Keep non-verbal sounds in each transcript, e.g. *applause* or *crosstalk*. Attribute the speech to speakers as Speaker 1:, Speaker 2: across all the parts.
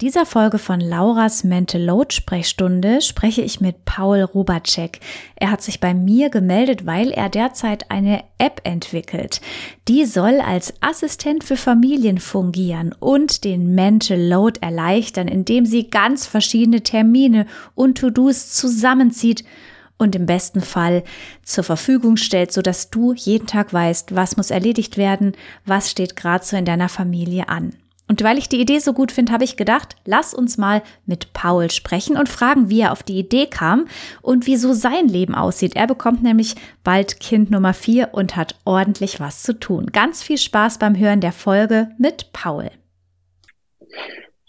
Speaker 1: Dieser Folge von Lauras Mental Load Sprechstunde spreche ich mit Paul Rubacek. Er hat sich bei mir gemeldet, weil er derzeit eine App entwickelt. Die soll als Assistent für Familien fungieren und den Mental Load erleichtern, indem sie ganz verschiedene Termine und To-Dos zusammenzieht und im besten Fall zur Verfügung stellt, sodass du jeden Tag weißt, was muss erledigt werden, was steht gerade so in deiner Familie an. Und weil ich die Idee so gut finde, habe ich gedacht, lass uns mal mit Paul sprechen und fragen, wie er auf die Idee kam und wieso sein Leben aussieht. Er bekommt nämlich bald Kind Nummer vier und hat ordentlich was zu tun. Ganz viel Spaß beim Hören der Folge mit Paul.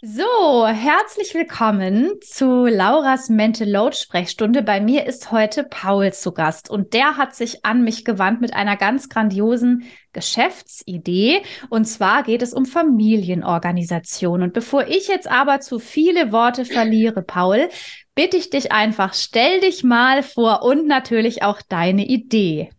Speaker 1: So, herzlich willkommen zu Lauras Mental Load Sprechstunde. Bei mir ist heute Paul zu Gast und der hat sich an mich gewandt mit einer ganz grandiosen Geschäftsidee. Und zwar geht es um Familienorganisation. Und bevor ich jetzt aber zu viele Worte verliere, Paul, bitte ich dich einfach, stell dich mal vor und natürlich auch deine Idee.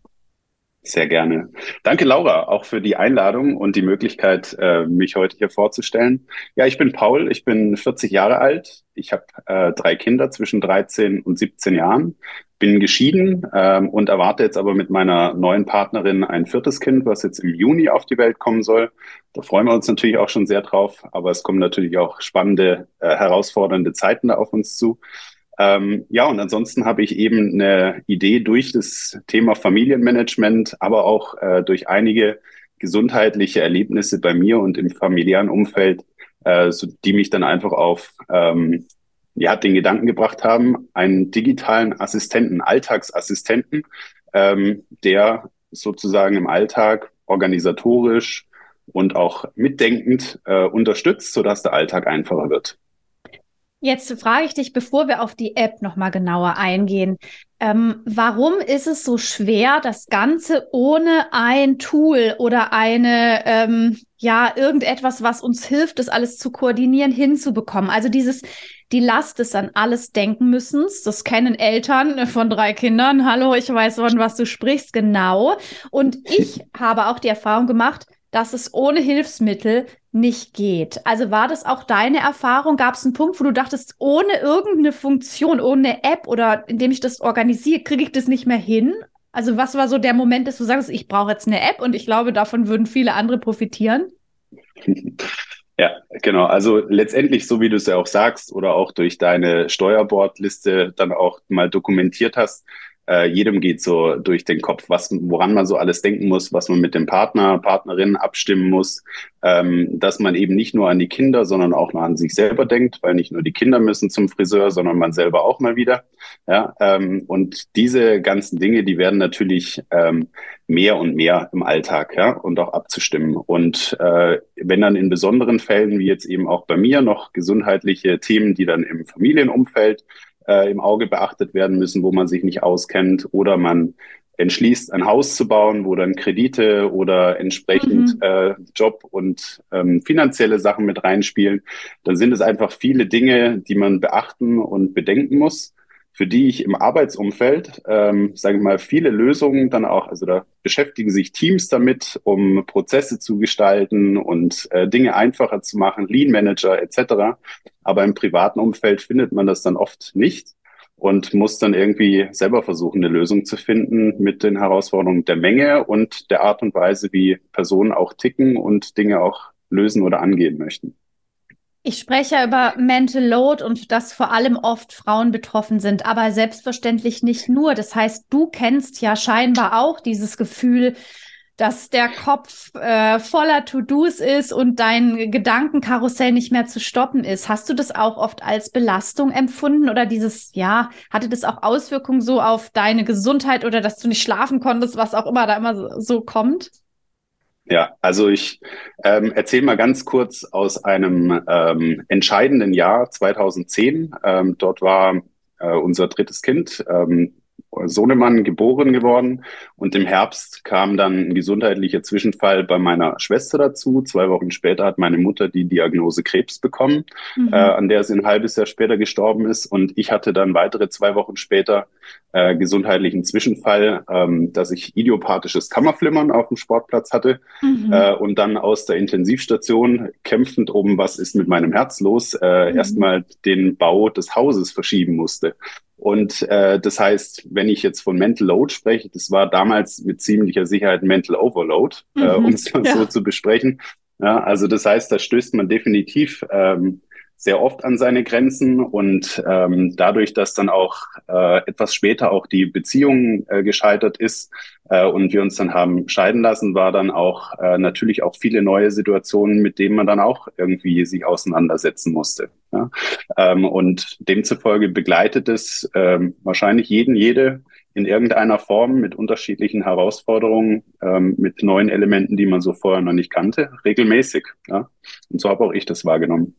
Speaker 2: Sehr gerne. Danke, Laura, auch für die Einladung und die Möglichkeit, äh, mich heute hier vorzustellen. Ja, ich bin Paul, ich bin 40 Jahre alt. Ich habe äh, drei Kinder zwischen 13 und 17 Jahren, bin geschieden ähm, und erwarte jetzt aber mit meiner neuen Partnerin ein viertes Kind, was jetzt im Juni auf die Welt kommen soll. Da freuen wir uns natürlich auch schon sehr drauf, aber es kommen natürlich auch spannende, äh, herausfordernde Zeiten da auf uns zu. Ähm, ja, und ansonsten habe ich eben eine Idee durch das Thema Familienmanagement, aber auch äh, durch einige gesundheitliche Erlebnisse bei mir und im familiären Umfeld, äh, so, die mich dann einfach auf ähm, ja, den Gedanken gebracht haben, einen digitalen Assistenten, Alltagsassistenten, ähm, der sozusagen im Alltag organisatorisch und auch mitdenkend äh, unterstützt, sodass der Alltag einfacher wird.
Speaker 1: Jetzt frage ich dich, bevor wir auf die App nochmal genauer eingehen, ähm, warum ist es so schwer, das Ganze ohne ein Tool oder eine, ähm, ja, irgendetwas, was uns hilft, das alles zu koordinieren, hinzubekommen? Also dieses, die Last des an alles denken müssen, das kennen Eltern von drei Kindern. Hallo, ich weiß, von was du sprichst, genau. Und *laughs* ich habe auch die Erfahrung gemacht, dass es ohne Hilfsmittel nicht geht. Also war das auch deine Erfahrung? Gab es einen Punkt, wo du dachtest, ohne irgendeine Funktion, ohne eine App oder indem ich das organisiere, kriege ich das nicht mehr hin? Also was war so der Moment, dass du sagst, ich brauche jetzt eine App und ich glaube, davon würden viele andere profitieren? *laughs*
Speaker 2: Ja, genau. Also letztendlich, so wie du es ja auch sagst oder auch durch deine Steuerbordliste dann auch mal dokumentiert hast, äh, jedem geht so durch den Kopf, was, woran man so alles denken muss, was man mit dem Partner, Partnerin abstimmen muss, ähm, dass man eben nicht nur an die Kinder, sondern auch an sich selber denkt, weil nicht nur die Kinder müssen zum Friseur, sondern man selber auch mal wieder. Ja, ähm, und diese ganzen Dinge, die werden natürlich ähm, mehr und mehr im Alltag, ja, und auch abzustimmen. Und äh, wenn dann in besonderen Fällen, wie jetzt eben auch bei mir, noch gesundheitliche Themen, die dann im Familienumfeld äh, im Auge beachtet werden müssen, wo man sich nicht auskennt. Oder man entschließt, ein Haus zu bauen, wo dann Kredite oder entsprechend mhm. äh, Job und ähm, finanzielle Sachen mit reinspielen, dann sind es einfach viele Dinge, die man beachten und bedenken muss für die ich im Arbeitsumfeld, ähm, sage ich mal, viele Lösungen dann auch, also da beschäftigen sich Teams damit, um Prozesse zu gestalten und äh, Dinge einfacher zu machen, Lean Manager etc. Aber im privaten Umfeld findet man das dann oft nicht und muss dann irgendwie selber versuchen, eine Lösung zu finden mit den Herausforderungen der Menge und der Art und Weise, wie Personen auch ticken und Dinge auch lösen oder angehen möchten.
Speaker 1: Ich spreche über Mental Load und dass vor allem oft Frauen betroffen sind, aber selbstverständlich nicht nur. Das heißt, du kennst ja scheinbar auch dieses Gefühl, dass der Kopf äh, voller To-Dos ist und dein Gedankenkarussell nicht mehr zu stoppen ist. Hast du das auch oft als Belastung empfunden oder dieses, ja, hatte das auch Auswirkungen so auf deine Gesundheit oder dass du nicht schlafen konntest, was auch immer da immer so, so kommt?
Speaker 2: Ja, also ich ähm, erzähle mal ganz kurz aus einem ähm, entscheidenden Jahr 2010. Ähm, dort war äh, unser drittes Kind. Ähm, Sohnemann geboren geworden und im Herbst kam dann ein gesundheitlicher Zwischenfall bei meiner Schwester dazu. Zwei Wochen später hat meine Mutter die Diagnose Krebs bekommen, mhm. äh, an der sie ein halbes Jahr später gestorben ist und ich hatte dann weitere zwei Wochen später äh, gesundheitlichen Zwischenfall, ähm, dass ich idiopathisches Kammerflimmern auf dem Sportplatz hatte mhm. äh, und dann aus der Intensivstation kämpfend um, was ist mit meinem Herz los, äh, mhm. erstmal den Bau des Hauses verschieben musste. Und äh, das heißt, wenn ich jetzt von Mental Load spreche, das war damals mit ziemlicher Sicherheit Mental Overload, äh, mhm, äh, um es mal ja. so zu besprechen. Ja, also das heißt, da stößt man definitiv ähm, sehr oft an seine Grenzen und ähm, dadurch, dass dann auch äh, etwas später auch die Beziehung äh, gescheitert ist äh, und wir uns dann haben scheiden lassen, war dann auch äh, natürlich auch viele neue Situationen, mit denen man dann auch irgendwie sich auseinandersetzen musste. Ja? Ähm, und demzufolge begleitet es ähm, wahrscheinlich jeden, jede in irgendeiner Form mit unterschiedlichen Herausforderungen, ähm, mit neuen Elementen, die man so vorher noch nicht kannte, regelmäßig. Ja? Und so habe auch ich das wahrgenommen.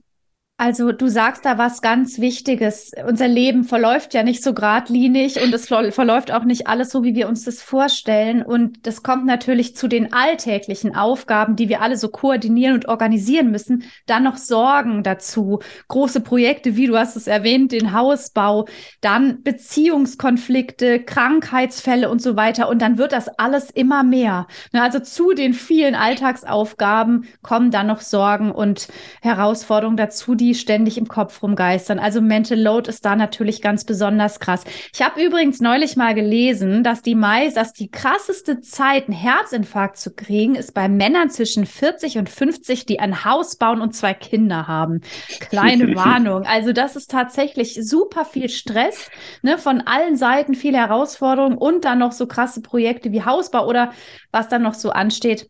Speaker 1: Also du sagst da was ganz Wichtiges. Unser Leben verläuft ja nicht so geradlinig und es verläuft auch nicht alles so, wie wir uns das vorstellen. Und das kommt natürlich zu den alltäglichen Aufgaben, die wir alle so koordinieren und organisieren müssen. Dann noch Sorgen dazu, große Projekte, wie du hast es erwähnt, den Hausbau, dann Beziehungskonflikte, Krankheitsfälle und so weiter. Und dann wird das alles immer mehr. Also zu den vielen Alltagsaufgaben kommen dann noch Sorgen und Herausforderungen dazu, die ständig im Kopf rumgeistern. Also Mental Load ist da natürlich ganz besonders krass. Ich habe übrigens neulich mal gelesen, dass die meist, dass die krasseste Zeit, einen Herzinfarkt zu kriegen, ist bei Männern zwischen 40 und 50, die ein Haus bauen und zwei Kinder haben. Kleine *laughs* Warnung. Also das ist tatsächlich super viel Stress, ne, von allen Seiten viele Herausforderungen und dann noch so krasse Projekte wie Hausbau oder was dann noch so ansteht.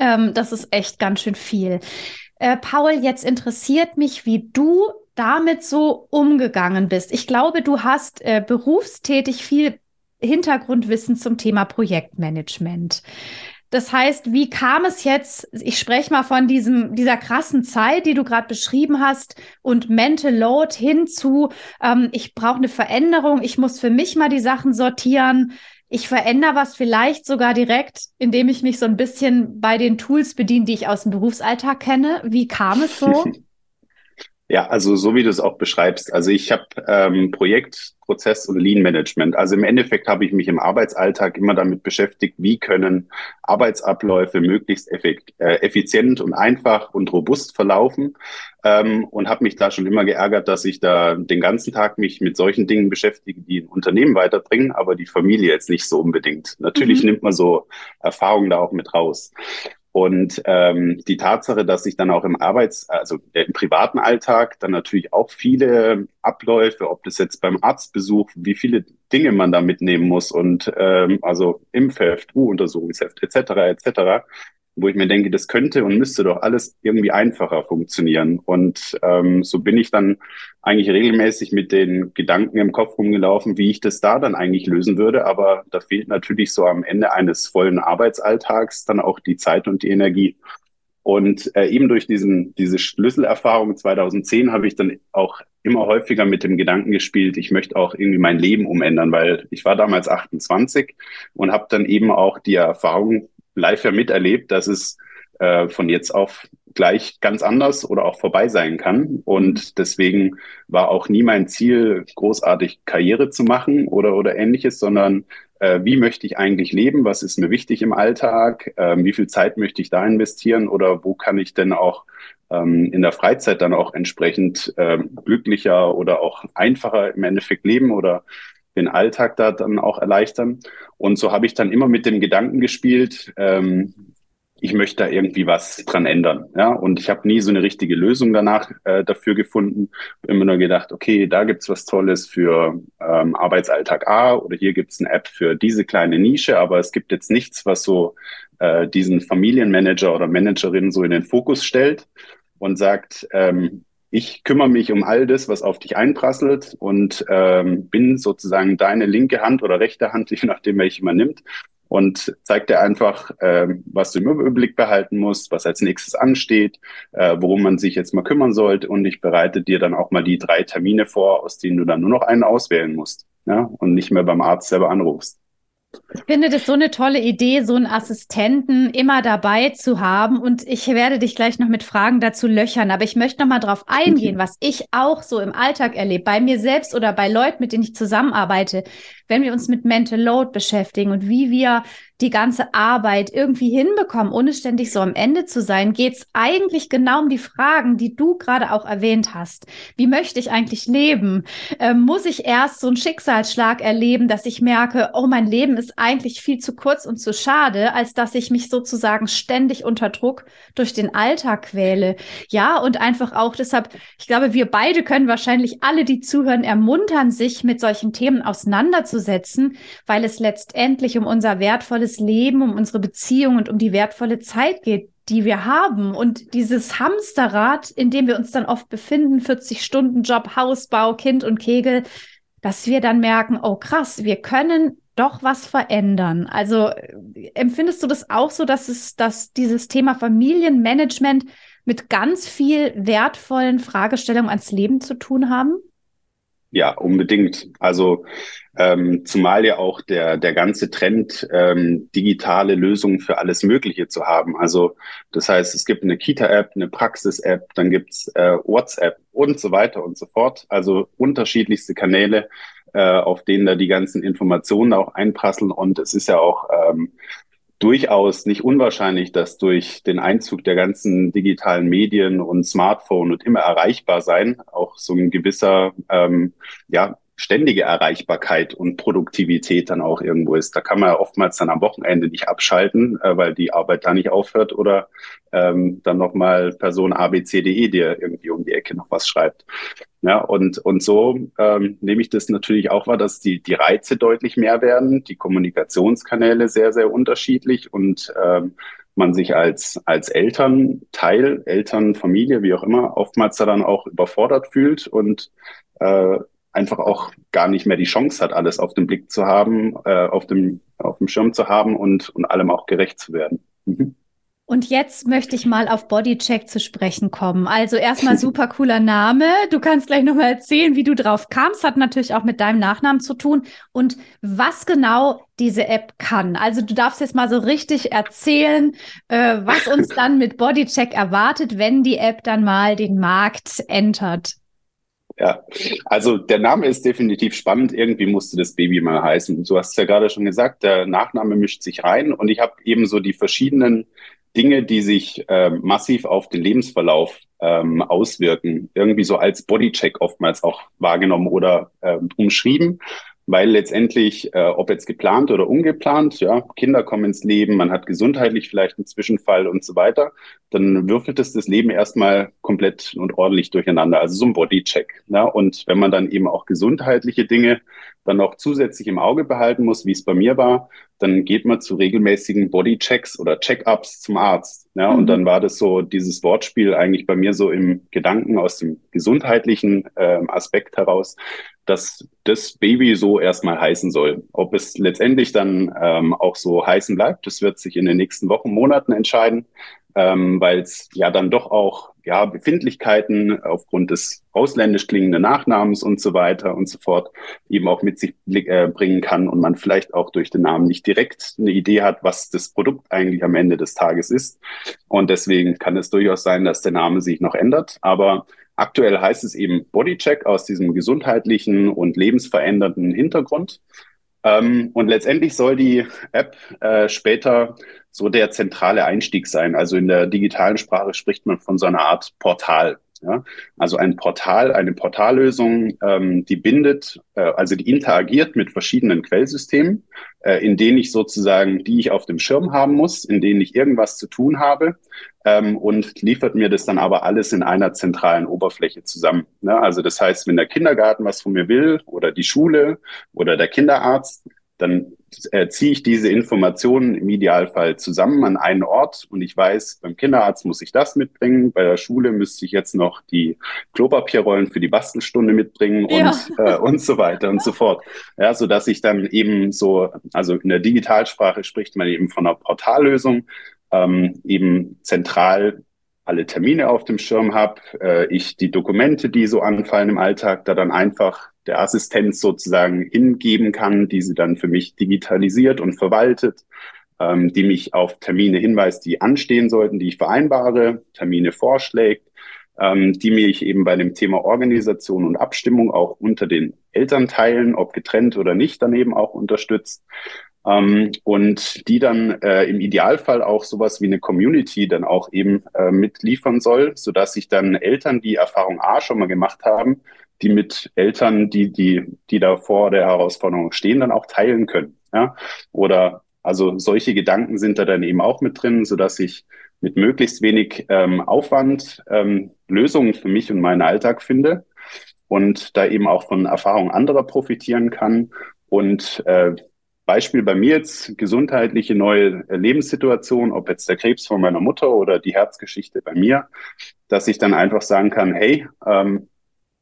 Speaker 1: Ähm, das ist echt ganz schön viel. Äh, Paul, jetzt interessiert mich, wie du damit so umgegangen bist. Ich glaube, du hast äh, berufstätig viel Hintergrundwissen zum Thema Projektmanagement. Das heißt, wie kam es jetzt, ich spreche mal von diesem, dieser krassen Zeit, die du gerade beschrieben hast, und Mental Load hin zu, ähm, ich brauche eine Veränderung, ich muss für mich mal die Sachen sortieren, ich verändere was vielleicht sogar direkt, indem ich mich so ein bisschen bei den Tools bediene, die ich aus dem Berufsalltag kenne. Wie kam es so? *laughs*
Speaker 2: Ja, also so wie du es auch beschreibst. Also ich habe ähm, Projekt, Prozess und Lean Management. Also im Endeffekt habe ich mich im Arbeitsalltag immer damit beschäftigt, wie können Arbeitsabläufe möglichst effekt, äh, effizient und einfach und robust verlaufen. Ähm, und habe mich da schon immer geärgert, dass ich da den ganzen Tag mich mit solchen Dingen beschäftige, die ein Unternehmen weiterbringen, aber die Familie jetzt nicht so unbedingt. Natürlich mhm. nimmt man so Erfahrungen da auch mit raus. Und ähm, die Tatsache, dass ich dann auch im Arbeits-, also im privaten Alltag dann natürlich auch viele Abläufe, ob das jetzt beim Arztbesuch, wie viele Dinge man da mitnehmen muss und ähm, also Impfheft, U-Untersuchungsheft etc. etc wo ich mir denke, das könnte und müsste doch alles irgendwie einfacher funktionieren. Und ähm, so bin ich dann eigentlich regelmäßig mit den Gedanken im Kopf rumgelaufen, wie ich das da dann eigentlich lösen würde. Aber da fehlt natürlich so am Ende eines vollen Arbeitsalltags dann auch die Zeit und die Energie. Und äh, eben durch diesen, diese Schlüsselerfahrung 2010 habe ich dann auch immer häufiger mit dem Gedanken gespielt, ich möchte auch irgendwie mein Leben umändern, weil ich war damals 28 und habe dann eben auch die Erfahrung live ja miterlebt, dass es äh, von jetzt auf gleich ganz anders oder auch vorbei sein kann. Und deswegen war auch nie mein Ziel, großartig Karriere zu machen oder, oder ähnliches, sondern äh, wie möchte ich eigentlich leben? Was ist mir wichtig im Alltag? Äh, wie viel Zeit möchte ich da investieren? Oder wo kann ich denn auch ähm, in der Freizeit dann auch entsprechend äh, glücklicher oder auch einfacher im Endeffekt leben oder den Alltag da dann auch erleichtern. Und so habe ich dann immer mit dem Gedanken gespielt, ähm, ich möchte da irgendwie was dran ändern. Ja, und ich habe nie so eine richtige Lösung danach äh, dafür gefunden. Immer nur gedacht, okay, da gibt's was Tolles für äh, ähm, Arbeitsalltag A oder hier gibt es eine App für diese kleine Nische, aber es gibt jetzt nichts, was so äh, diesen Familienmanager oder Managerin so in den Fokus stellt und sagt, ähm, ich kümmere mich um all das, was auf dich einprasselt und ähm, bin sozusagen deine linke Hand oder rechte Hand, *laughs* je nachdem, welche man nimmt, und zeigt dir einfach, äh, was du im Überblick behalten musst, was als nächstes ansteht, äh, worum man sich jetzt mal kümmern sollte. Und ich bereite dir dann auch mal die drei Termine vor, aus denen du dann nur noch einen auswählen musst ja? und nicht mehr beim Arzt selber anrufst.
Speaker 1: Ich finde das so eine tolle Idee, so einen Assistenten immer dabei zu haben. Und ich werde dich gleich noch mit Fragen dazu löchern. Aber ich möchte noch mal darauf eingehen, was ich auch so im Alltag erlebe, bei mir selbst oder bei Leuten, mit denen ich zusammenarbeite, wenn wir uns mit Mental Load beschäftigen und wie wir die ganze Arbeit irgendwie hinbekommen, ohne ständig so am Ende zu sein, geht es eigentlich genau um die Fragen, die du gerade auch erwähnt hast. Wie möchte ich eigentlich leben? Ähm, muss ich erst so einen Schicksalsschlag erleben, dass ich merke, oh, mein Leben ist eigentlich viel zu kurz und zu schade, als dass ich mich sozusagen ständig unter Druck durch den Alltag quäle. Ja, und einfach auch deshalb, ich glaube, wir beide können wahrscheinlich alle, die zuhören, ermuntern, sich mit solchen Themen auseinanderzusetzen, weil es letztendlich um unser wertvolles Leben, um unsere Beziehung und um die wertvolle Zeit geht, die wir haben. Und dieses Hamsterrad, in dem wir uns dann oft befinden, 40 Stunden Job, Hausbau, Kind und Kegel, dass wir dann merken, oh krass, wir können doch was verändern. Also empfindest du das auch so, dass es, dass dieses Thema Familienmanagement mit ganz viel wertvollen Fragestellungen ans Leben zu tun haben?
Speaker 2: Ja, unbedingt. Also ähm, zumal ja auch der, der ganze Trend, ähm, digitale Lösungen für alles Mögliche zu haben. Also das heißt, es gibt eine Kita-App, eine Praxis-App, dann gibt's äh, WhatsApp und so weiter und so fort. Also unterschiedlichste Kanäle, äh, auf denen da die ganzen Informationen auch einprasseln. Und es ist ja auch ähm, durchaus nicht unwahrscheinlich, dass durch den Einzug der ganzen digitalen Medien und Smartphone und immer erreichbar sein auch so ein gewisser ähm, ja, ständige Erreichbarkeit und Produktivität dann auch irgendwo ist. Da kann man ja oftmals dann am Wochenende nicht abschalten, äh, weil die Arbeit da nicht aufhört oder ähm, dann nochmal Person ABCDE, der irgendwie um die Ecke noch was schreibt. Ja, und, und so ähm, nehme ich das natürlich auch wahr, dass die, die Reize deutlich mehr werden, die Kommunikationskanäle sehr, sehr unterschiedlich und ähm, man sich als, als Elternteil, Eltern, Familie, wie auch immer, oftmals da dann auch überfordert fühlt und äh, einfach auch gar nicht mehr die Chance hat, alles auf dem Blick zu haben, äh, auf, dem, auf dem Schirm zu haben und, und allem auch gerecht zu werden. Mhm.
Speaker 1: Und jetzt möchte ich mal auf Bodycheck zu sprechen kommen. Also erstmal *laughs* super cooler Name. Du kannst gleich nochmal erzählen, wie du drauf kamst. Hat natürlich auch mit deinem Nachnamen zu tun und was genau diese App kann. Also du darfst jetzt mal so richtig erzählen, äh, was uns *laughs* dann mit Bodycheck erwartet, wenn die App dann mal den Markt entert.
Speaker 2: Ja, also der Name ist definitiv spannend. Irgendwie musste das Baby mal heißen. Du hast ja gerade schon gesagt, der Nachname mischt sich rein und ich habe eben so die verschiedenen Dinge, die sich äh, massiv auf den Lebensverlauf ähm, auswirken, irgendwie so als Bodycheck oftmals auch wahrgenommen oder äh, umschrieben weil letztendlich, äh, ob jetzt geplant oder ungeplant, ja, Kinder kommen ins Leben, man hat gesundheitlich vielleicht einen Zwischenfall und so weiter, dann würfelt es das Leben erstmal komplett und ordentlich durcheinander. Also so ein Bodycheck. Ja, und wenn man dann eben auch gesundheitliche Dinge dann noch zusätzlich im Auge behalten muss, wie es bei mir war, dann geht man zu regelmäßigen Bodychecks oder Check-ups zum Arzt. Ja, mhm. und dann war das so dieses Wortspiel eigentlich bei mir so im Gedanken aus dem gesundheitlichen äh, Aspekt heraus, dass das Baby so erstmal heißen soll. Ob es letztendlich dann ähm, auch so heißen bleibt, das wird sich in den nächsten Wochen, Monaten entscheiden, ähm, weil es ja dann doch auch ja, Befindlichkeiten aufgrund des ausländisch klingenden Nachnamens und so weiter und so fort eben auch mit sich äh, bringen kann und man vielleicht auch durch den Namen nicht direkt eine Idee hat, was das Produkt eigentlich am Ende des Tages ist. Und deswegen kann es durchaus sein, dass der Name sich noch ändert. Aber Aktuell heißt es eben Bodycheck aus diesem gesundheitlichen und lebensverändernden Hintergrund. Ähm, und letztendlich soll die App äh, später so der zentrale Einstieg sein. Also in der digitalen Sprache spricht man von so einer Art Portal. Ja? Also ein Portal, eine Portallösung, ähm, die bindet, äh, also die interagiert mit verschiedenen Quellsystemen, äh, in denen ich sozusagen, die ich auf dem Schirm haben muss, in denen ich irgendwas zu tun habe ähm, und liefert mir das dann aber alles in einer zentralen Oberfläche zusammen. Ne? Also das heißt, wenn der Kindergarten was von mir will oder die Schule oder der Kinderarzt, dann äh, ziehe ich diese Informationen im Idealfall zusammen an einen Ort und ich weiß, beim Kinderarzt muss ich das mitbringen, bei der Schule müsste ich jetzt noch die Klopapierrollen für die Bastelstunde mitbringen ja. und, äh, und so weiter und so fort. Ja, so dass ich dann eben so, also in der Digitalsprache spricht man eben von einer Portallösung, ähm, eben zentral alle Termine auf dem Schirm habe, äh, ich die Dokumente, die so anfallen im Alltag, da dann einfach der Assistenz sozusagen hingeben kann, die sie dann für mich digitalisiert und verwaltet, ähm, die mich auf Termine hinweist, die anstehen sollten, die ich vereinbare, Termine vorschlägt, ähm, die mich eben bei dem Thema Organisation und Abstimmung auch unter den Elternteilen, ob getrennt oder nicht, daneben auch unterstützt. Ähm, und die dann äh, im Idealfall auch sowas wie eine Community dann auch eben äh, mitliefern soll, sodass sich dann Eltern, die Erfahrung A schon mal gemacht haben, die mit Eltern, die, die, die da vor der Herausforderung stehen, dann auch teilen können. Ja? Oder also solche Gedanken sind da dann eben auch mit drin, so dass ich mit möglichst wenig ähm, Aufwand ähm, Lösungen für mich und meinen Alltag finde und da eben auch von Erfahrungen anderer profitieren kann. Und äh, Beispiel bei mir jetzt gesundheitliche neue Lebenssituation, ob jetzt der Krebs von meiner Mutter oder die Herzgeschichte bei mir, dass ich dann einfach sagen kann, hey, ähm,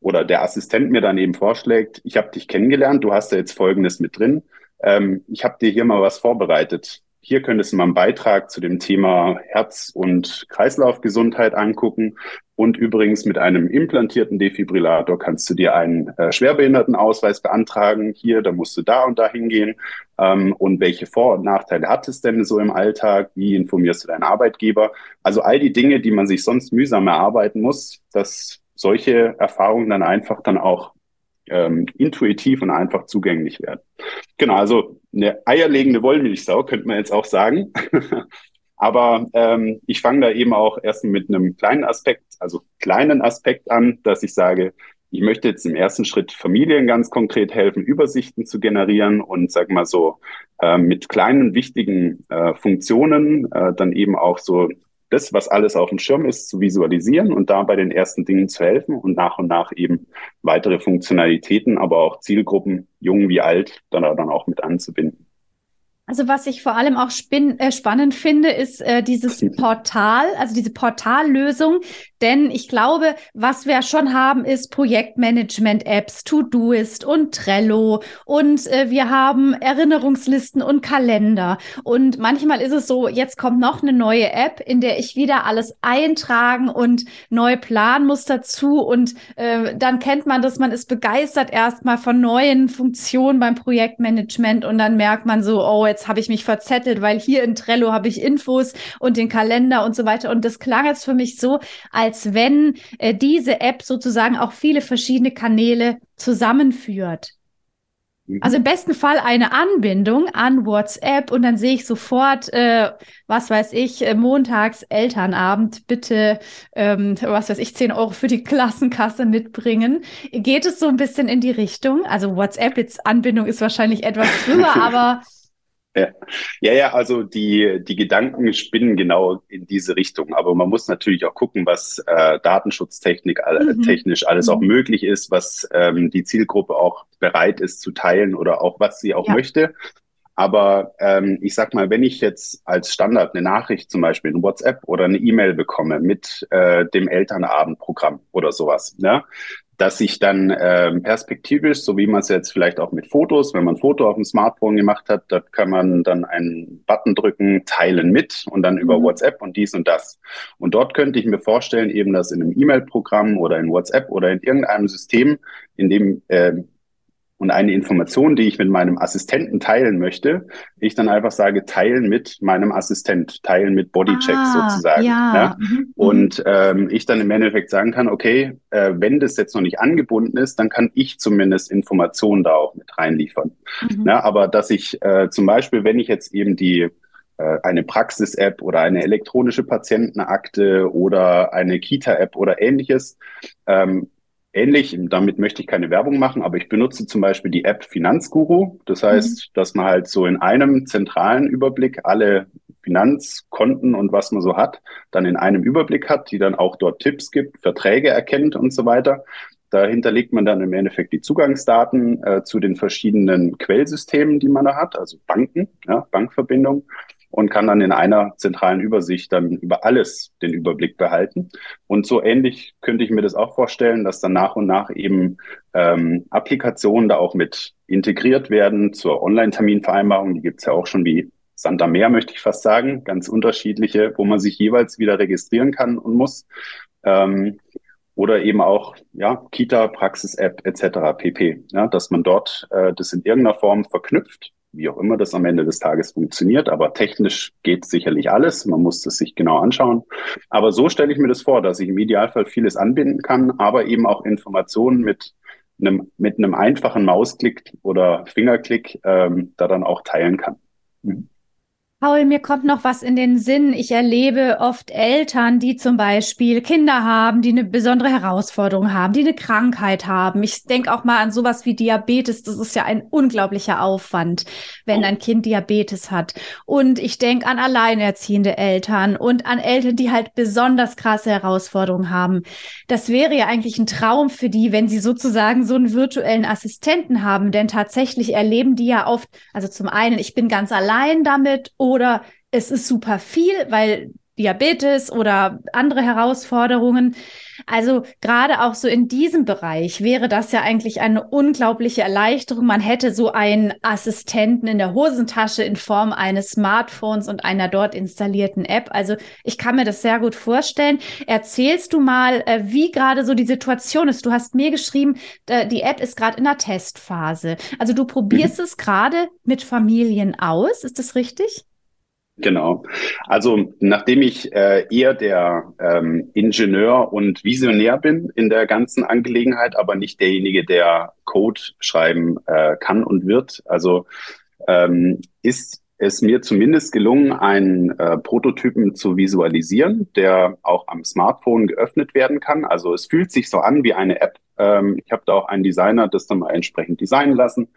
Speaker 2: oder der Assistent mir dann eben vorschlägt, ich habe dich kennengelernt, du hast da jetzt Folgendes mit drin, ähm, ich habe dir hier mal was vorbereitet. Hier könntest du mal einen Beitrag zu dem Thema Herz- und Kreislaufgesundheit angucken. Und übrigens mit einem implantierten Defibrillator kannst du dir einen äh, Schwerbehindertenausweis beantragen. Hier, da musst du da und da hingehen. Ähm, und welche Vor- und Nachteile hat es denn so im Alltag? Wie informierst du deinen Arbeitgeber? Also all die Dinge, die man sich sonst mühsam erarbeiten muss, das solche Erfahrungen dann einfach dann auch ähm, intuitiv und einfach zugänglich werden. Genau, also eine eierlegende Wollmilchsau könnte man jetzt auch sagen. *laughs* Aber ähm, ich fange da eben auch erst mit einem kleinen Aspekt, also kleinen Aspekt an, dass ich sage, ich möchte jetzt im ersten Schritt Familien ganz konkret helfen, Übersichten zu generieren und sag mal so äh, mit kleinen wichtigen äh, Funktionen äh, dann eben auch so das, was alles auf dem Schirm ist, zu visualisieren und da bei den ersten Dingen zu helfen und nach und nach eben weitere Funktionalitäten, aber auch Zielgruppen, jung wie alt, dann, dann auch mit anzubinden.
Speaker 1: Also was ich vor allem auch äh, spannend finde, ist äh, dieses Portal, also diese Portallösung. Denn ich glaube, was wir schon haben, ist Projektmanagement-Apps, Todoist und Trello. Und äh, wir haben Erinnerungslisten und Kalender. Und manchmal ist es so, jetzt kommt noch eine neue App, in der ich wieder alles eintragen und neu planen muss dazu. Und äh, dann kennt man das, man ist begeistert erstmal von neuen Funktionen beim Projektmanagement. Und dann merkt man so, oh, jetzt jetzt habe ich mich verzettelt, weil hier in Trello habe ich Infos und den Kalender und so weiter. Und das klang jetzt für mich so, als wenn äh, diese App sozusagen auch viele verschiedene Kanäle zusammenführt. Mhm. Also im besten Fall eine Anbindung an WhatsApp und dann sehe ich sofort, äh, was weiß ich, äh, montags Elternabend, bitte, ähm, was weiß ich, 10 Euro für die Klassenkasse mitbringen. Geht es so ein bisschen in die Richtung? Also WhatsApp jetzt Anbindung ist wahrscheinlich etwas drüber, *laughs* aber
Speaker 2: ja. ja, ja, also die, die Gedanken spinnen genau in diese Richtung. Aber man muss natürlich auch gucken, was äh, Datenschutztechnik mhm. technisch alles mhm. auch möglich ist, was ähm, die Zielgruppe auch bereit ist zu teilen oder auch was sie auch ja. möchte. Aber ähm, ich sag mal, wenn ich jetzt als Standard eine Nachricht zum Beispiel in WhatsApp oder eine E-Mail bekomme mit äh, dem Elternabendprogramm oder sowas, ja, dass ich dann ähm, perspektivisch, so wie man es jetzt vielleicht auch mit Fotos, wenn man ein Foto auf dem Smartphone gemacht hat, da kann man dann einen Button drücken, teilen mit und dann über mhm. WhatsApp und dies und das. Und dort könnte ich mir vorstellen, eben dass in einem E-Mail-Programm oder in WhatsApp oder in irgendeinem System, in dem äh, und eine Information, die ich mit meinem Assistenten teilen möchte, ich dann einfach sage, teilen mit meinem Assistent, teilen mit Bodycheck ah, sozusagen. Ja. ja? Mhm, mhm. Und ähm, ich dann im Endeffekt sagen kann, okay, äh, wenn das jetzt noch nicht angebunden ist, dann kann ich zumindest Informationen da auch mit reinliefern. Mhm. Ja, aber dass ich äh, zum Beispiel, wenn ich jetzt eben die äh, eine Praxis-App oder eine elektronische Patientenakte oder eine Kita-App oder ähnliches. Ähm, ähnlich, damit möchte ich keine Werbung machen, aber ich benutze zum Beispiel die App Finanzguru. Das heißt, mhm. dass man halt so in einem zentralen Überblick alle Finanzkonten und was man so hat, dann in einem Überblick hat, die dann auch dort Tipps gibt, Verträge erkennt und so weiter. Da hinterlegt man dann im Endeffekt die Zugangsdaten äh, zu den verschiedenen Quellsystemen, die man da hat, also Banken, ja, Bankverbindungen und kann dann in einer zentralen Übersicht dann über alles den Überblick behalten. Und so ähnlich könnte ich mir das auch vorstellen, dass dann nach und nach eben ähm, Applikationen da auch mit integriert werden zur Online-Terminvereinbarung. Die gibt's ja auch schon wie Santa Meer, möchte ich fast sagen, ganz unterschiedliche, wo man sich jeweils wieder registrieren kann und muss. Ähm, oder eben auch ja, Kita, Praxis-App etc. pp. Ja, dass man dort äh, das in irgendeiner Form verknüpft wie auch immer das am Ende des Tages funktioniert. Aber technisch geht sicherlich alles. Man muss das sich genau anschauen. Aber so stelle ich mir das vor, dass ich im Idealfall vieles anbinden kann, aber eben auch Informationen mit einem, mit einem einfachen Mausklick oder Fingerklick ähm, da dann auch teilen kann. Mhm.
Speaker 1: Paul, mir kommt noch was in den Sinn. Ich erlebe oft Eltern, die zum Beispiel Kinder haben, die eine besondere Herausforderung haben, die eine Krankheit haben. Ich denke auch mal an sowas wie Diabetes. Das ist ja ein unglaublicher Aufwand, wenn ein Kind Diabetes hat. Und ich denke an alleinerziehende Eltern und an Eltern, die halt besonders krasse Herausforderungen haben. Das wäre ja eigentlich ein Traum für die, wenn sie sozusagen so einen virtuellen Assistenten haben. Denn tatsächlich erleben die ja oft, also zum einen, ich bin ganz allein damit oder es ist super viel, weil Diabetes oder andere Herausforderungen. Also gerade auch so in diesem Bereich wäre das ja eigentlich eine unglaubliche Erleichterung. Man hätte so einen Assistenten in der Hosentasche in Form eines Smartphones und einer dort installierten App. Also ich kann mir das sehr gut vorstellen. Erzählst du mal, äh, wie gerade so die Situation ist? Du hast mir geschrieben, die App ist gerade in der Testphase. Also du probierst mhm. es gerade mit Familien aus. Ist das richtig?
Speaker 2: Genau. Also nachdem ich äh, eher der ähm, Ingenieur und Visionär bin in der ganzen Angelegenheit, aber nicht derjenige, der Code schreiben äh, kann und wird, also ähm, ist es mir zumindest gelungen, einen äh, Prototypen zu visualisieren, der auch am Smartphone geöffnet werden kann. Also es fühlt sich so an wie eine App. Ähm, ich habe da auch einen Designer das dann mal entsprechend designen lassen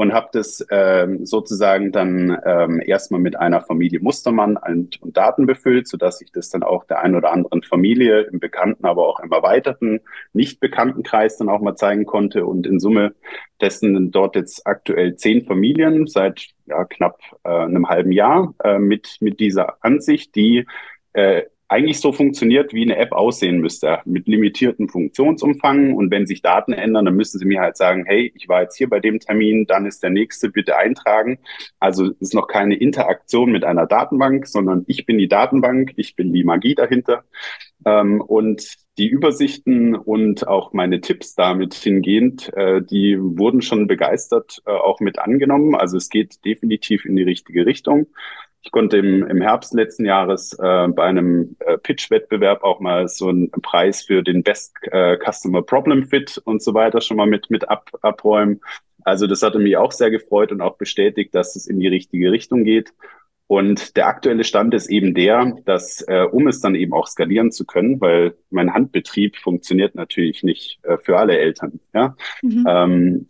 Speaker 2: und habe das ähm, sozusagen dann ähm, erstmal mit einer Familie Mustermann und, und Daten befüllt, sodass ich das dann auch der ein oder anderen Familie im bekannten, aber auch im erweiterten, nicht bekannten Kreis dann auch mal zeigen konnte. Und in Summe testen dort jetzt aktuell zehn Familien seit ja, knapp äh, einem halben Jahr äh, mit, mit dieser Ansicht, die äh, eigentlich so funktioniert, wie eine App aussehen müsste, mit limitiertem Funktionsumfang. Und wenn sich Daten ändern, dann müssen Sie mir halt sagen, hey, ich war jetzt hier bei dem Termin, dann ist der nächste, bitte eintragen. Also ist noch keine Interaktion mit einer Datenbank, sondern ich bin die Datenbank, ich bin die Magie dahinter. Ähm, und die Übersichten und auch meine Tipps damit hingehend, äh, die wurden schon begeistert äh, auch mit angenommen. Also es geht definitiv in die richtige Richtung. Ich konnte im, im Herbst letzten Jahres äh, bei einem äh, Pitch-Wettbewerb auch mal so einen Preis für den Best äh, Customer Problem Fit und so weiter schon mal mit, mit ab, abräumen. Also das hatte mich auch sehr gefreut und auch bestätigt, dass es in die richtige Richtung geht. Und der aktuelle Stand ist eben der, dass äh, um es dann eben auch skalieren zu können, weil mein Handbetrieb funktioniert natürlich nicht äh, für alle Eltern, ja, mhm. ähm,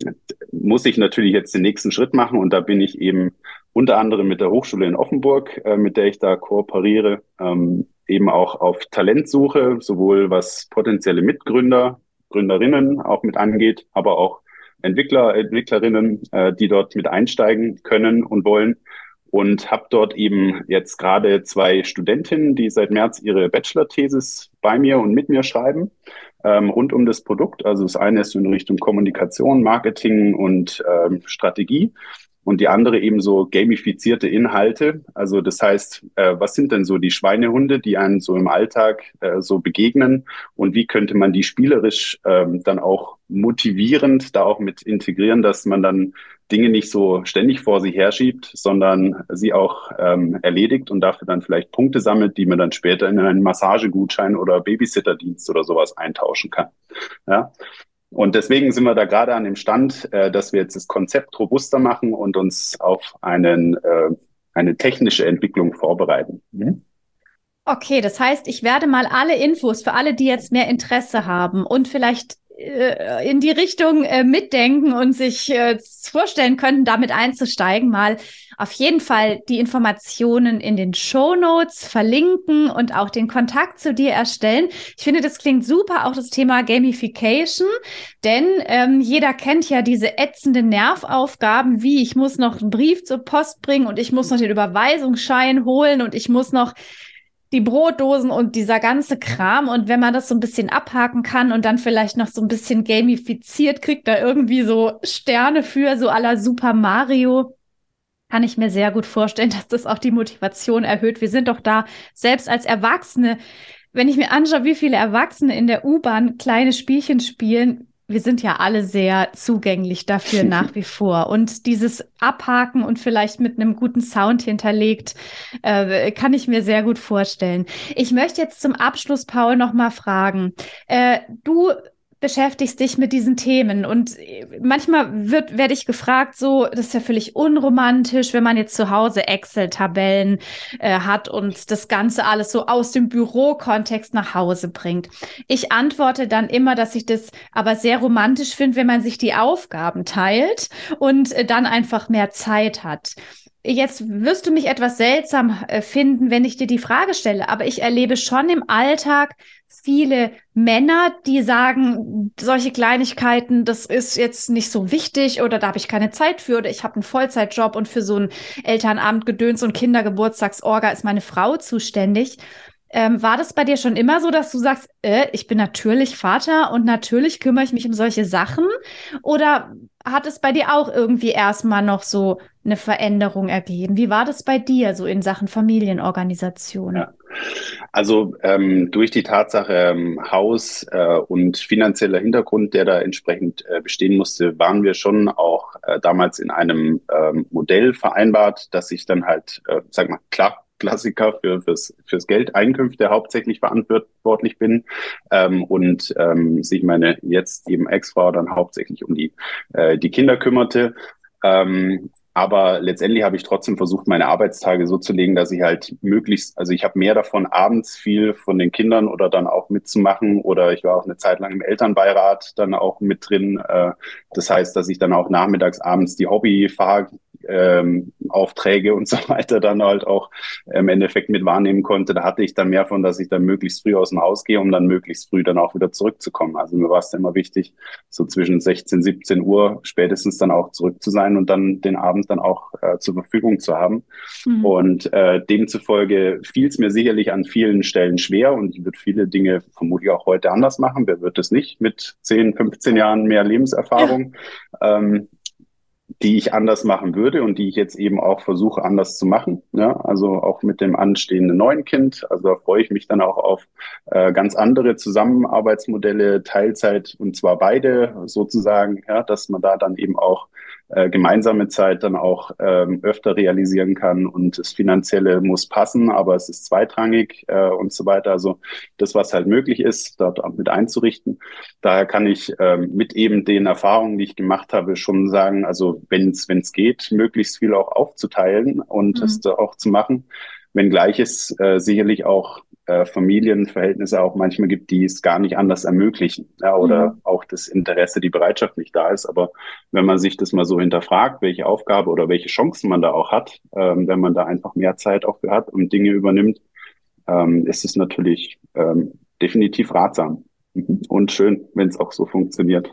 Speaker 2: muss ich natürlich jetzt den nächsten Schritt machen und da bin ich eben unter anderem mit der Hochschule in Offenburg, äh, mit der ich da kooperiere, ähm, eben auch auf Talentsuche, sowohl was potenzielle Mitgründer, Gründerinnen auch mit angeht, aber auch Entwickler, Entwicklerinnen, äh, die dort mit einsteigen können und wollen und habe dort eben jetzt gerade zwei Studentinnen, die seit März ihre Bachelor-Thesis bei mir und mit mir schreiben ähm, rund um das Produkt. Also das eine ist in Richtung Kommunikation, Marketing und ähm, Strategie und die andere eben so gamifizierte Inhalte. Also das heißt, äh, was sind denn so die Schweinehunde, die einem so im Alltag äh, so begegnen und wie könnte man die spielerisch ähm, dann auch motivierend da auch mit integrieren, dass man dann Dinge nicht so ständig vor sich herschiebt, sondern sie auch ähm, erledigt und dafür dann vielleicht Punkte sammelt, die man dann später in einen Massagegutschein oder Babysitterdienst oder sowas eintauschen kann. Ja? Und deswegen sind wir da gerade an dem Stand, äh, dass wir jetzt das Konzept robuster machen und uns auf einen äh, eine technische Entwicklung vorbereiten.
Speaker 1: Mhm. Okay, das heißt, ich werde mal alle Infos für alle, die jetzt mehr Interesse haben und vielleicht äh, in die Richtung äh, mitdenken und sich äh, vorstellen könnten, damit einzusteigen, mal auf jeden Fall die Informationen in den Show Notes verlinken und auch den Kontakt zu dir erstellen. Ich finde, das klingt super, auch das Thema Gamification, denn ähm, jeder kennt ja diese ätzenden Nervaufgaben, wie ich muss noch einen Brief zur Post bringen und ich muss noch den Überweisungsschein holen und ich muss noch die Brotdosen und dieser ganze Kram. Und wenn man das so ein bisschen abhaken kann und dann vielleicht noch so ein bisschen gamifiziert, kriegt da irgendwie so Sterne für, so aller Super Mario. Kann ich mir sehr gut vorstellen, *laughs* dass das auch die Motivation erhöht. Wir sind doch da selbst als Erwachsene. Wenn ich mir anschaue, wie viele Erwachsene in der U-Bahn kleine Spielchen spielen, wir sind ja alle sehr zugänglich dafür nach *laughs* wie vor. Und dieses Abhaken und vielleicht mit einem guten Sound hinterlegt, äh, kann ich mir sehr gut vorstellen. Ich möchte jetzt zum Abschluss, Paul, noch mal fragen. Äh, du beschäftigst dich mit diesen Themen und manchmal wird werde ich gefragt, so das ist ja völlig unromantisch, wenn man jetzt zu Hause Excel-Tabellen äh, hat und das Ganze alles so aus dem Bürokontext nach Hause bringt. Ich antworte dann immer, dass ich das aber sehr romantisch finde, wenn man sich die Aufgaben teilt und äh, dann einfach mehr Zeit hat. Jetzt wirst du mich etwas seltsam äh, finden, wenn ich dir die Frage stelle, aber ich erlebe schon im Alltag viele Männer, die sagen, solche Kleinigkeiten, das ist jetzt nicht so wichtig oder da habe ich keine Zeit für oder ich habe einen Vollzeitjob und für so ein Elternabendgedöns und Kindergeburtstagsorga ist meine Frau zuständig. Ähm, war das bei dir schon immer so, dass du sagst, äh, ich bin natürlich Vater und natürlich kümmere ich mich um solche Sachen? Oder hat es bei dir auch irgendwie erstmal noch so eine Veränderung ergeben? Wie war das bei dir so in Sachen Familienorganisation? Ja.
Speaker 2: Also ähm, durch die Tatsache ähm, Haus äh, und finanzieller Hintergrund, der da entsprechend äh, bestehen musste, waren wir schon auch äh, damals in einem ähm, Modell vereinbart, dass ich dann halt, äh, sag mal, klar, Klassiker für, fürs, fürs Geld, Einkünfte hauptsächlich verantwortlich bin ähm, und ähm, sich meine jetzt eben Ex-Frau dann hauptsächlich um die, äh, die Kinder kümmerte. Ähm, aber letztendlich habe ich trotzdem versucht, meine Arbeitstage so zu legen, dass ich halt möglichst, also ich habe mehr davon, abends viel von den Kindern oder dann auch mitzumachen. Oder ich war auch eine Zeit lang im Elternbeirat dann auch mit drin. Äh, das heißt, dass ich dann auch nachmittags, abends die Hobbyfahr ähm, Aufträge und *laughs* so weiter dann halt auch im Endeffekt mit wahrnehmen konnte. Da hatte ich dann mehr von, dass ich dann möglichst früh aus dem Haus gehe, um dann möglichst früh dann auch wieder zurückzukommen. Also mir war es immer wichtig, so zwischen 16, 17 Uhr spätestens dann auch zurück zu sein und dann den Abend dann auch äh, zur Verfügung zu haben. Mhm. Und äh, demzufolge fiel es mir sicherlich an vielen Stellen schwer und ich würde viele Dinge vermutlich auch heute anders machen. Wer wird es nicht mit 10, 15 Jahren mehr Lebenserfahrung? Ja. Ähm, die ich anders machen würde und die ich jetzt eben auch versuche anders zu machen. Ja, also auch mit dem anstehenden neuen Kind. Also da freue ich mich dann auch auf äh, ganz andere Zusammenarbeitsmodelle, Teilzeit und zwar beide sozusagen, ja, dass man da dann eben auch äh, gemeinsame Zeit dann auch ähm, öfter realisieren kann und das Finanzielle muss passen, aber es ist zweitrangig äh, und so weiter. Also das, was halt möglich ist, dort auch mit einzurichten. Daher kann ich ähm, mit eben den Erfahrungen, die ich gemacht habe, schon sagen, also wenn es wenn es geht, möglichst viel auch aufzuteilen und mhm. es auch zu machen. Wenngleich es äh, sicherlich auch äh, Familienverhältnisse auch manchmal gibt, die es gar nicht anders ermöglichen. Ja, oder mhm. auch das Interesse, die Bereitschaft nicht da ist. Aber wenn man sich das mal so hinterfragt, welche Aufgabe oder welche Chancen man da auch hat, ähm, wenn man da einfach mehr Zeit auch für hat und Dinge übernimmt, ähm, ist es natürlich ähm, definitiv ratsam mhm. und schön, wenn es auch so funktioniert.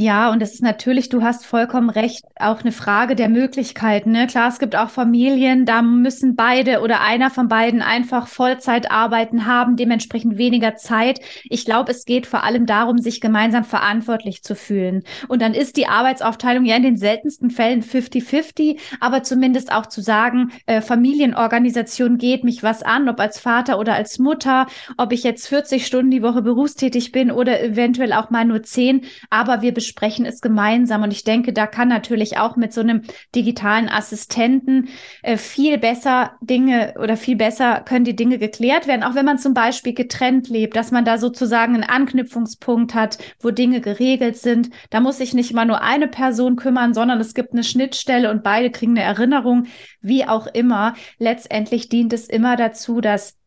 Speaker 1: Ja, und es ist natürlich, du hast vollkommen recht, auch eine Frage der Möglichkeiten. Ne? Klar, es gibt auch Familien, da müssen beide oder einer von beiden einfach Vollzeit arbeiten, haben dementsprechend weniger Zeit. Ich glaube, es geht vor allem darum, sich gemeinsam verantwortlich zu fühlen. Und dann ist die Arbeitsaufteilung ja in den seltensten Fällen 50-50, aber zumindest auch zu sagen, äh, Familienorganisation geht mich was an, ob als Vater oder als Mutter, ob ich jetzt 40 Stunden die Woche berufstätig bin oder eventuell auch mal nur 10, aber wir besprechen es gemeinsam. Und ich denke, da kann natürlich auch mit so einem digitalen Assistenten äh, viel besser Dinge oder viel besser können die Dinge geklärt werden, auch wenn man zum Beispiel getrennt lebt, dass man da sozusagen einen Anknüpfungspunkt hat, wo Dinge geregelt sind. Da muss sich nicht immer nur eine Person kümmern, sondern es gibt eine Schnittstelle und beide kriegen eine Erinnerung, wie auch immer. Letztendlich dient es immer dazu, dass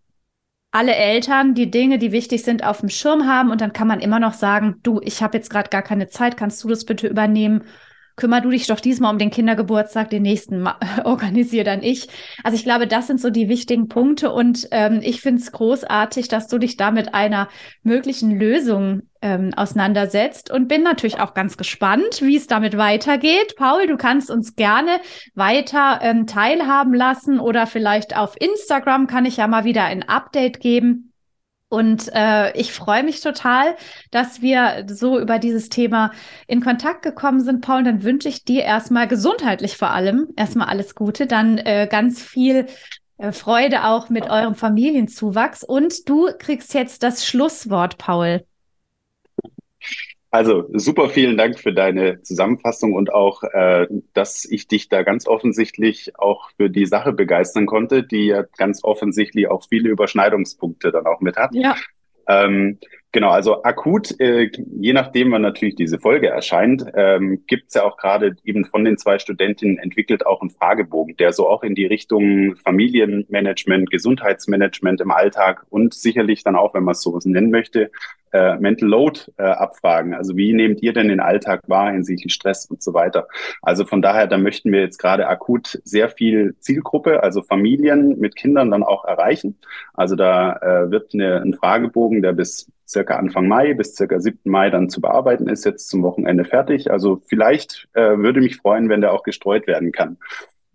Speaker 1: alle Eltern die Dinge, die wichtig sind, auf dem Schirm haben und dann kann man immer noch sagen, du, ich habe jetzt gerade gar keine Zeit, kannst du das bitte übernehmen? Kümmer du dich doch diesmal um den Kindergeburtstag, den nächsten *laughs* organisiere dann ich. Also ich glaube, das sind so die wichtigen Punkte und ähm, ich finde es großartig, dass du dich da mit einer möglichen Lösung ähm, auseinandersetzt und bin natürlich auch ganz gespannt, wie es damit weitergeht. Paul, du kannst uns gerne weiter ähm, teilhaben lassen oder vielleicht auf Instagram kann ich ja mal wieder ein Update geben und äh, ich freue mich total, dass wir so über dieses Thema in Kontakt gekommen sind, Paul. Dann wünsche ich dir erstmal gesundheitlich vor allem erstmal alles Gute, dann äh, ganz viel äh, Freude auch mit eurem Familienzuwachs. Und du kriegst jetzt das Schlusswort, Paul.
Speaker 2: Also super vielen Dank für deine Zusammenfassung und auch, äh, dass ich dich da ganz offensichtlich auch für die Sache begeistern konnte, die ja ganz offensichtlich auch viele Überschneidungspunkte dann auch mit hat. Ja. Ähm, genau, also akut, äh, je nachdem, wann natürlich diese Folge erscheint, ähm, gibt es ja auch gerade eben von den zwei Studentinnen entwickelt auch einen Fragebogen, der so auch in die Richtung Familienmanagement, Gesundheitsmanagement im Alltag und sicherlich dann auch, wenn man es so nennen möchte, äh, Mental Load äh, abfragen. Also wie nehmt ihr denn den Alltag wahr hinsichtlich Stress und so weiter? Also von daher, da möchten wir jetzt gerade akut sehr viel Zielgruppe, also Familien mit Kindern dann auch erreichen. Also da äh, wird eine, ein Fragebogen, der bis circa Anfang Mai bis circa 7. Mai dann zu bearbeiten ist, jetzt zum Wochenende fertig. Also vielleicht äh, würde mich freuen, wenn der auch gestreut werden kann.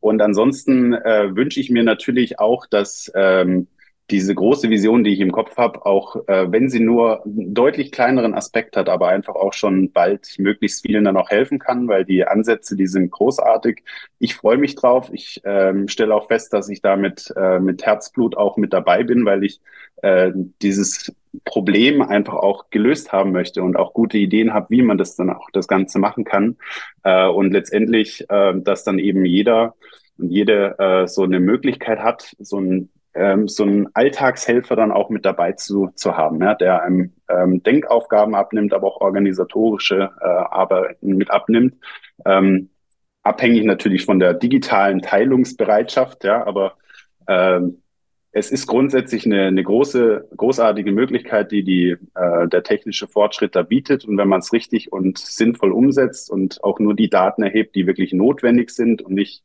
Speaker 2: Und ansonsten äh, wünsche ich mir natürlich auch, dass ähm, diese große Vision, die ich im Kopf habe, auch äh, wenn sie nur einen deutlich kleineren Aspekt hat, aber einfach auch schon bald möglichst vielen dann auch helfen kann, weil die Ansätze, die sind großartig. Ich freue mich drauf. Ich ähm, stelle auch fest, dass ich damit äh, mit Herzblut auch mit dabei bin, weil ich äh, dieses Problem einfach auch gelöst haben möchte und auch gute Ideen habe, wie man das dann auch das Ganze machen kann. Äh, und letztendlich, äh, dass dann eben jeder und jede äh, so eine Möglichkeit hat, so ein ähm, so einen Alltagshelfer dann auch mit dabei zu, zu haben, ja, der einem ähm, Denkaufgaben abnimmt, aber auch organisatorische äh, Arbeiten mit abnimmt. Ähm, abhängig natürlich von der digitalen Teilungsbereitschaft, ja, aber ähm, es ist grundsätzlich eine, eine große, großartige Möglichkeit, die, die äh, der technische Fortschritt da bietet. Und wenn man es richtig und sinnvoll umsetzt und auch nur die Daten erhebt, die wirklich notwendig sind und nicht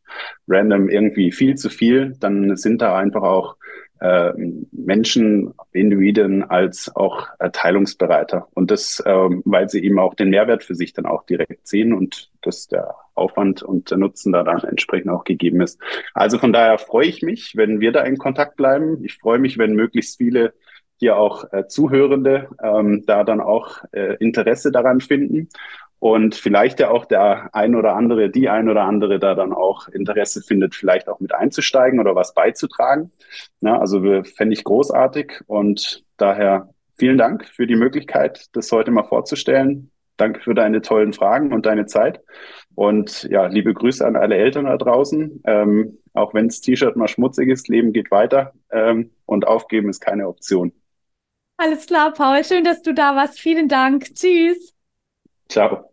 Speaker 2: random irgendwie viel zu viel, dann sind da einfach auch äh, Menschen, Individuen als auch Teilungsbereiter. Und das, äh, weil sie eben auch den Mehrwert für sich dann auch direkt sehen und dass der Aufwand und der Nutzen da dann entsprechend auch gegeben ist. Also von daher freue ich mich, wenn wir da in Kontakt bleiben. Ich freue mich, wenn möglichst viele hier auch äh, Zuhörende ähm, da dann auch äh, Interesse daran finden und vielleicht ja auch der ein oder andere, die ein oder andere da dann auch Interesse findet, vielleicht auch mit einzusteigen oder was beizutragen. Ja, also fände ich großartig und daher vielen Dank für die Möglichkeit, das heute mal vorzustellen. Danke für deine tollen Fragen und deine Zeit. Und ja, liebe Grüße an alle Eltern da draußen. Ähm, auch wenn das T-Shirt mal schmutzig ist, Leben geht weiter ähm, und aufgeben ist keine Option.
Speaker 1: Alles klar, Paul. Schön, dass du da warst. Vielen Dank. Tschüss.
Speaker 2: Ciao.